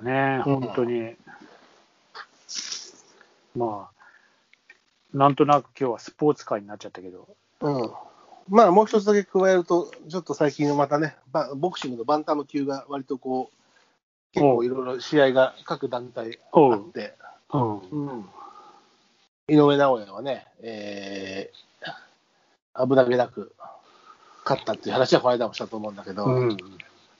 だね、うん。本当に。まあ、なんとなく今日はスポーツ界になっちゃったけど、うん。まあ、もう一つだけ加えると、ちょっと最近またね、バボクシングのバンタム級が割とこう、結構いろいろ試合が各団体あって、うん、うん。井上尚弥はね、えー、危なげなく勝ったっていう話はこの間もしたと思うんだけど、うん、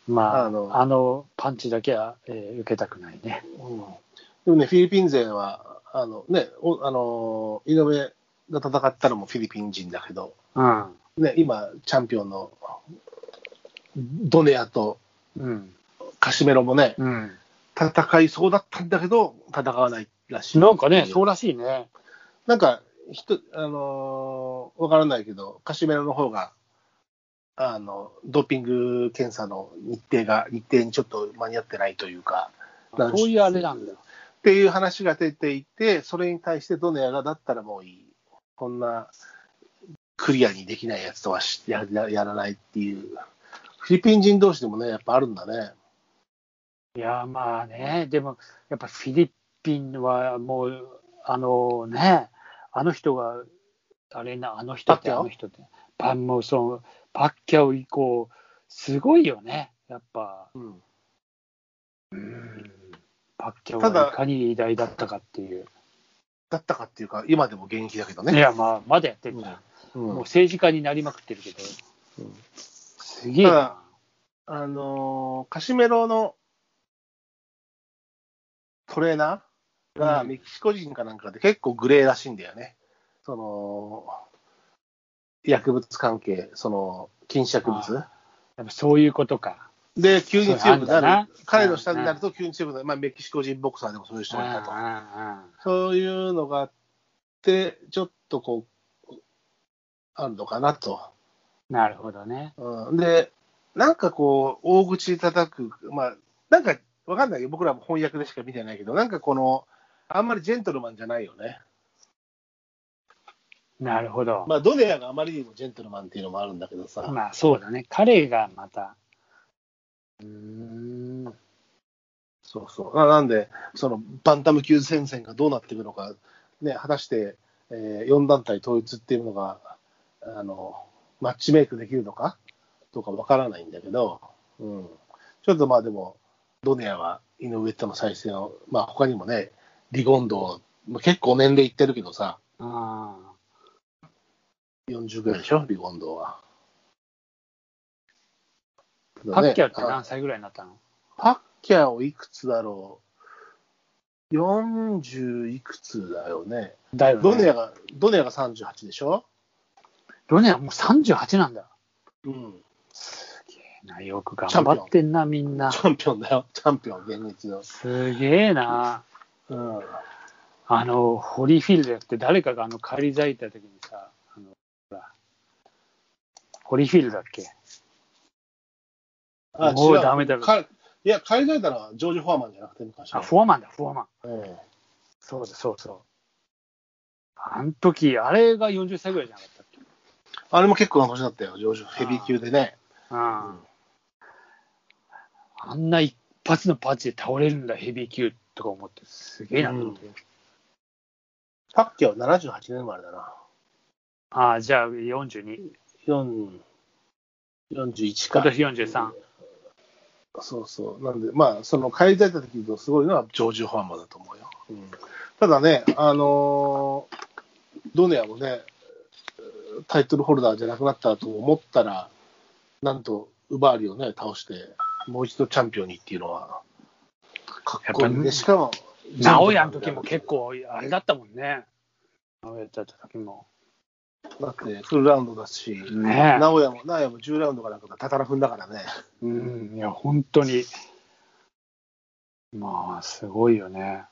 まあ、ああののパンチだけは、えー受けたくないね。うんでもね、フィリピン勢は、あのね、おあの井上が戦ったのもフィリピン人だけど、うん、ね、今、チャンピオンのドネアとうん、カシメロもね、うん。戦いそうだったんだけど、戦わないらしい。なんかね、そうらしいね。なんか、ひとあのーわからないけど、カシメロの方が、あの、ドーピング検査の日程が、日程にちょっと間に合ってないというか、そういうあれなんだ。っていう話が出ていて、それに対してドネアがだったらもういい。こんなクリアにできないやつとはしやややらないっていう。フィリピン人同士でもね、やっぱあるんだね。いや、まあね、でも、やっぱフィリピンはもう、あのね、あの人が、あれな、あの人ってあの人って、パンもその、パッキャオ以降、すごいよね、やっぱ。うん。うんパッキャオがいかに偉大だったかっていう。だったかっていうか、今でも現役だけどね。いや、まあ、まだやってるから、うんもう政治家になりまくってるけど、うんすげえあのーカシメロのトレーナーがうんメキシコ人かなんかで結構グレーらしいんだよね。その、薬物関係、その、禁止薬物？やっぱそういうことか。で、急に強くなるな。彼の下になると急に強くなる。まあ、メキシコ人ボクサーでもそういう人がいたと。あそういうのがあって、ちょっとこう、あるのかなと。あなるほどね。うん、で、なんかこう、大口叩く、まあ、なんかわかんないよ。僕らも翻訳でしか見てないけど、なんかこの、あんまりジェントルマンじゃないよね。なるほど。まあ、ドネアがあまりにもジェントルマンっていうのもあるんだけどさ。まあそうだね。彼がまた。うーん。そうそう。ななんで、その、バンタム級戦線がどうなっていくのか、ね、果たして、え4団体統一っていうのが、あの、マッチメイクできるのかどうかわからないんだけど、うん。ちょっとまあでも、ドネアは井上との再戦を、まあ他にもね、リゴンド、まあ結構年齢いってるけどさ、あ40ぐらいでしょ、リゴンドは。あ。パッキャオってあ何歳ぐらいになったの？パッキャオいくつだろう ?40 いくつだよね。だよね。ドネアが、ドネアが38でしょ？ドネアもう38なんだ。うん。すげえな。よく頑張ってんな、みんなチ。ャンピオンだよ。チャンピオン、現役の。すげえな。うん。あの、ホリーフィールドやって誰かがあの、帰り咲いた時にさ、ホリーフィールドだっけ？あ、もうダメだろかいや、海外だのはジョージ・フォアマンじゃなくて昔あ、は。フォアマンだ、フォアマン。うんそうだ、そうそう。あの時、あれが40歳ぐらいじゃなかったっけ？あれも結構な年だったよ、ジョージ、ヘビー級でね。ああんな一発のパンチで倒れるんだ、ヘビー級とか思って、すげえなと思って。パッキャオ78年生まれだな。ああ、じゃあ42。4 41か。今年43。そうそう。なんで、まあ、その帰り咲いた時のすごいのはジョージ・フォアマンだと思うよ。うんただね、あのードネアもね、タイトルホルダーじゃなくなったと思ったら、なんと、ウバーリをね、倒して、もう一度チャンピオンにっていうのは、かっこいいね。しかも、直哉の時も結構、あれだったもんね。直哉だった時も。だってフルラウンドだし、ね直哉も、直哉も10ラウンドかなんかたたら踏んだからね。うん、いや、本当に。まあ、すごいよね。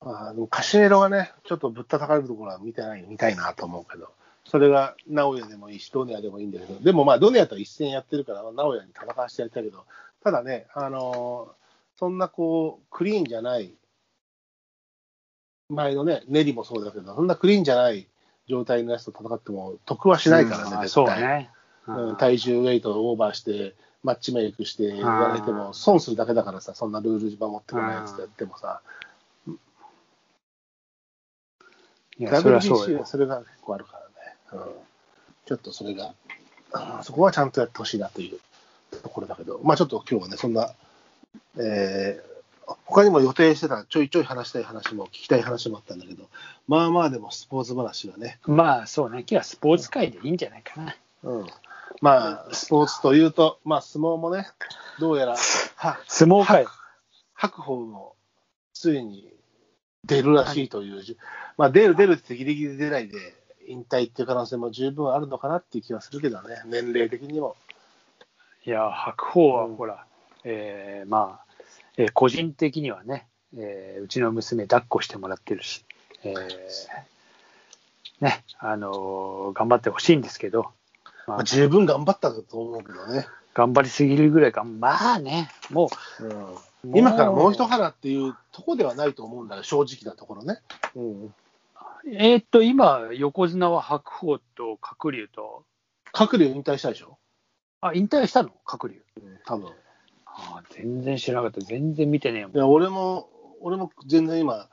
まあ、でもカシメロがね、ちょっとぶったたかれるところは見てない、見たいなと思うけど、それが直哉でもいいし、ドネアでもいいんだけど、でもまあ、ドネアと一戦やってるから、直哉に戦わせてやりたいけど、ただね、あのーそんなこう、クリーンじゃない、前のね、ネリもそうだけど、そんなクリーンじゃない状態のやつと戦っても得はしないからね、うん絶対。そうね。うん、体重ウェイトをオーバーして、マッチメイクして言われても、損するだけだからさ、そんなルール守ってこないやつやってもさ、いや、それはそう WBC よは。それが結構あるからね、うん、ちょっとそれが、あそこはちゃんとやってほしいなというところだけど、まあちょっと今日はね、そんな、えー他にも予定してたちょいちょい話したい話も聞きたい話もあったんだけど、まあまあでもスポーツ話がね、まあそうね、今日はスポーツ界でいいんじゃないかな。うん、まあスポーツというと、まあ相撲もね、どうやら、は相撲界。白鵬もついに出るらしいという、まあ出る出るってギリギリ出ないで、引退っていう可能性も十分あるのかなっていう気はするけどね、年齢的にも。いや、白鵬はうんほら、えーまあ、えー個人的にはね、えーうちの娘抱っこしてもらってるし、えーね、あのー頑張ってほしいんですけど、まあまあ、十分頑張ったと思うけどね。頑張りすぎるぐらいが、まあね、もうんう、今からもう一花っていうとこではないと思うんだよ、正直なところね。うん、えーっと、今、横綱は白鵬と鶴竜と、鶴竜引退したでしょ、あ、引退したの？鶴竜。うん、多分あー全然知らなかった。全然見てねえもんい。や俺も、俺も全然今、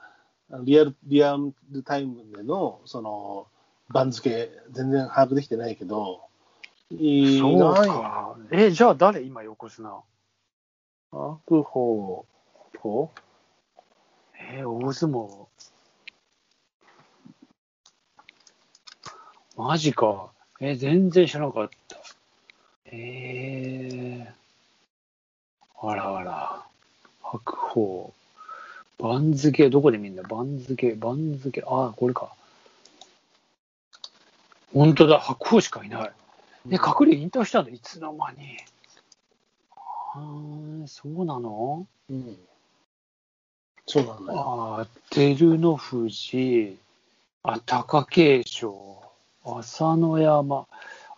リアルリアルタイムでのその番付、全然把握できてないけど、いそうか。え、じゃあ誰？今横綱白鵬？と、えー大相撲。マジか。えー全然知らなかった。えー、あらあら。白鵬。番付、どこで見るんだ番付、番付、ああ、これか。本当だ、白鵬しかいない。え、隠れ引退したんだ、いつの間に。あーそうなの？うん、そうなんだよ。ああ、照ノ富士、あ、貴景勝、朝乃山。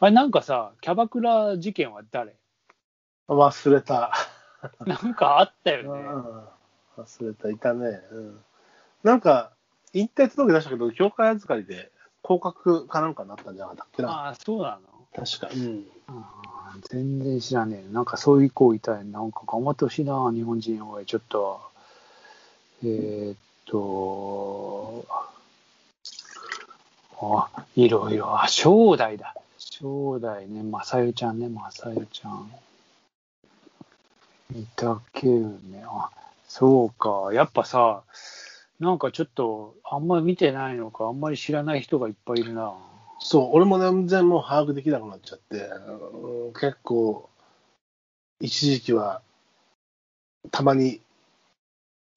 あれ、なんかさ、キャバクラ事件は誰？忘れた。なんかあったよね。うん忘れた、いたね。うん、なんか、引退届出したけど、協会預かりで降格かなんかになったんじゃなかったっけな。ああ、そうなの？確か。うん。全然知らねえ。なんかそういう子いたい。なんか頑張ってほしいな、日本人は。ちょっと。えーっと、あ、いろいろ。あ、正代だ。正代ね、正代ちゃんね、正代ちゃん。御嶽海。あ、そうか。やっぱさ、なんかちょっと、あんまり見てないのか、あんまり知らない人がいっぱいいるな。そう、俺も全然もう把握できなくなっちゃって、うん結構、一時期は、たまに、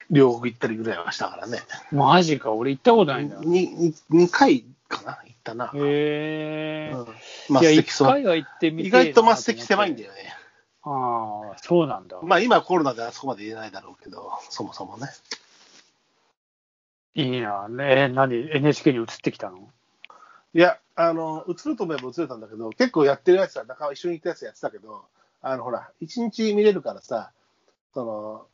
両国行ったりぐらいはしたからね。マジか、俺行ったことないんだ。にに2回かな、行ったな。へえ。うんいや、末席そう一回は行ってみて意外と末席狭いんだよ。よね。ああ、そうなんだ。まあ今コロナであそこまで言えないだろうけど、そもそもね。いいな。ね何 ?NHK に移ってきたの？いや、あの、映ると思えば映れたんだけど、結構やってるやつは、仲間一緒に行ったやつやってたけど、あの、ほら、一日見れるからさ、その、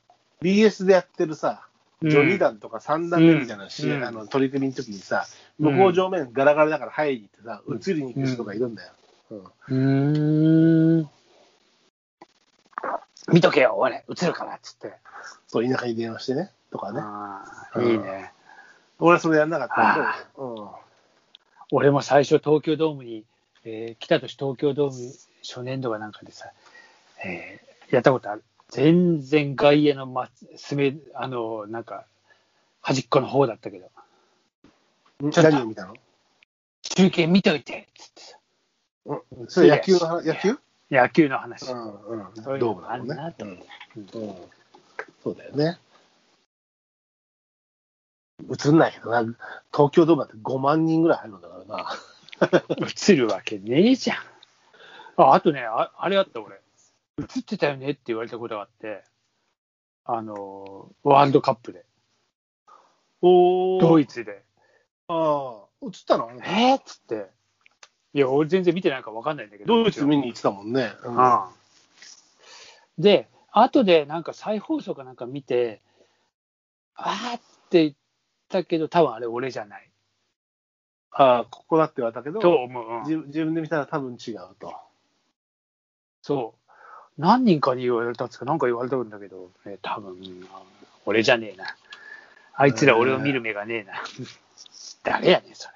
BS でやってるさ、序二段とか三段目みたいなし、うんあの取り組みの時にさ、向こう上面ガラガラだから入りに行ってさ、うん映りに行く人がいるんだよ。うんうーん。見とけよ、俺、映るからっつって。そう、田舎に電話してね、とかね。ああ、いいね。俺はそれやんなかったけど、うん。俺も最初東京ドームに、えー来た年東京ドーム初年度かなんかでさ、えーやったことある。全然外野の、ま、すめ、あの、なんか、端っこの方だったけど、何を見たの？中継見といてっつってさ、うんそれ野球の話、野球？野球の話。うんうん。そういうのドームだもんあるなね。うんんそうだよね。映んないけどな、東京ドームだって5万人ぐらい入るんだからな。映るわけねえじゃん。あ、あとね、ああれあった俺。映ってたよねって言われたことがあって、あの、ワールドカップで、おドイツで。ああ、映ったの？えー、っつって。いや、俺全然見てないから分かんないんだけど。ドイツ見に行ってたもんね。うんで、後でなんか再放送かなんか見て、あーって言ったけど、多分あれ俺じゃない。ああ、ここだって言われたけど、と思う。うん自分自分で見たら多分違うと。そう。何人かに言われたっつか、なんか言われたんだけど、ね、多分、俺じゃねえな。あいつら俺を見る目がねえな。誰やねん、それ。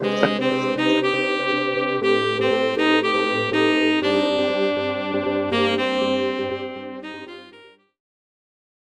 Thank you.